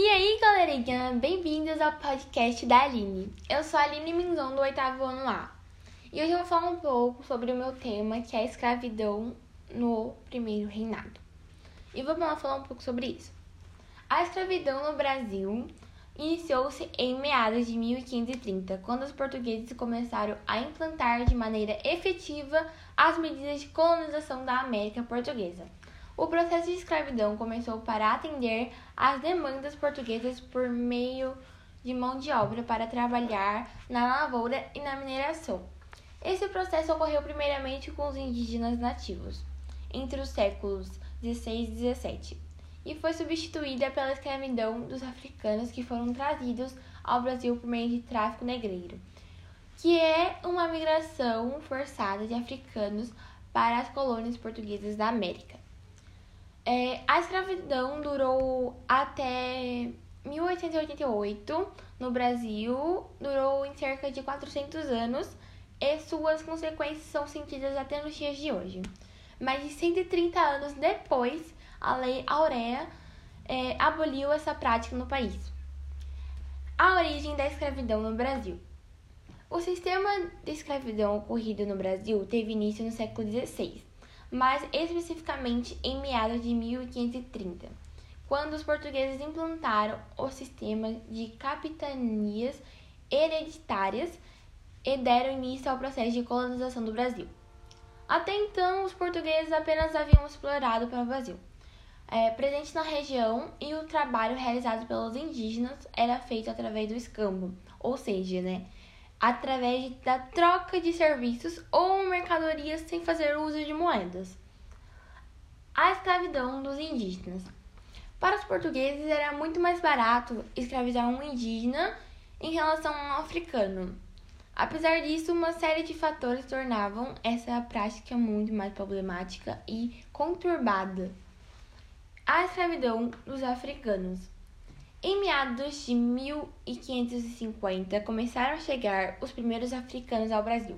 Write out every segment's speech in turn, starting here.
E aí, galerinha, bem-vindos ao podcast da Aline. Eu sou a Aline Minzon, do oitavo ano A. E hoje eu vou falar um pouco sobre o meu tema, que é a escravidão no primeiro reinado. E vamos lá falar um pouco sobre isso. A escravidão no Brasil iniciou-se em meados de 1530, quando os portugueses começaram a implantar de maneira efetiva as medidas de colonização da América Portuguesa. O processo de escravidão começou para atender às demandas portuguesas por meio de mão de obra para trabalhar na lavoura e na mineração. Esse processo ocorreu primeiramente com os indígenas nativos, entre os séculos 16 e 17, e foi substituída pela escravidão dos africanos que foram trazidos ao Brasil por meio de tráfico negreiro, que é uma migração forçada de africanos para as colônias portuguesas da América. É, a escravidão durou até 1888 no Brasil, durou em cerca de 400 anos e suas consequências são sentidas até nos dias de hoje. Mais de 130 anos depois, a Lei Aurea é, aboliu essa prática no país. A origem da escravidão no Brasil. O sistema de escravidão ocorrido no Brasil teve início no século XVI mas especificamente em meados de 1530, quando os portugueses implantaram o sistema de capitanias hereditárias e deram início ao processo de colonização do Brasil. Até então, os portugueses apenas haviam explorado para o Brasil, é, presente na região, e o trabalho realizado pelos indígenas era feito através do escambo, ou seja, né, através da troca de serviços ou mercadorias sem fazer uso de moedas. A escravidão dos indígenas. Para os portugueses era muito mais barato escravizar um indígena em relação a um africano. Apesar disso, uma série de fatores tornavam essa prática muito mais problemática e conturbada. A escravidão dos africanos. Em meados de 1550, começaram a chegar os primeiros africanos ao Brasil,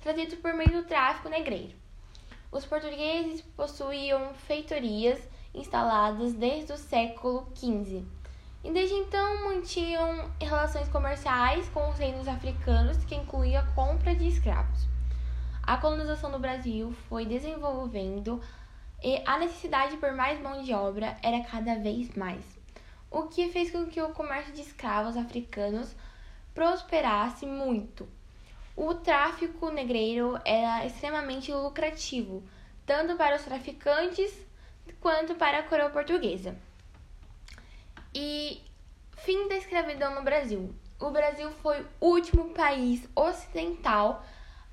trazidos por meio do tráfico negreiro. Os portugueses possuíam feitorias instaladas desde o século XV e desde então mantinham relações comerciais com os reinos africanos, que incluía a compra de escravos. A colonização do Brasil foi desenvolvendo e a necessidade por mais mão de obra era cada vez mais o que fez com que o comércio de escravos africanos prosperasse muito. O tráfico negreiro era extremamente lucrativo, tanto para os traficantes quanto para a coroa portuguesa. E fim da escravidão no Brasil. O Brasil foi o último país ocidental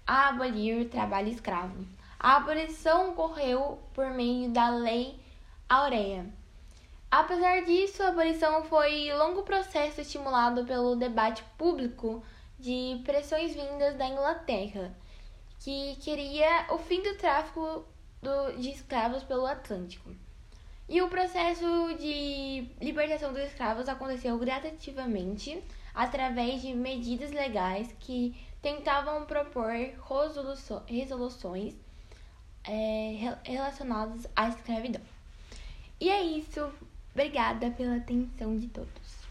a abolir o trabalho escravo. A abolição ocorreu por meio da Lei Aurea, Apesar disso, a abolição foi longo processo estimulado pelo debate público de pressões vindas da Inglaterra, que queria o fim do tráfico do, de escravos pelo Atlântico. E o processo de libertação dos escravos aconteceu gradativamente através de medidas legais que tentavam propor resoluções é, relacionadas à escravidão. E é isso. Obrigada pela atenção de todos.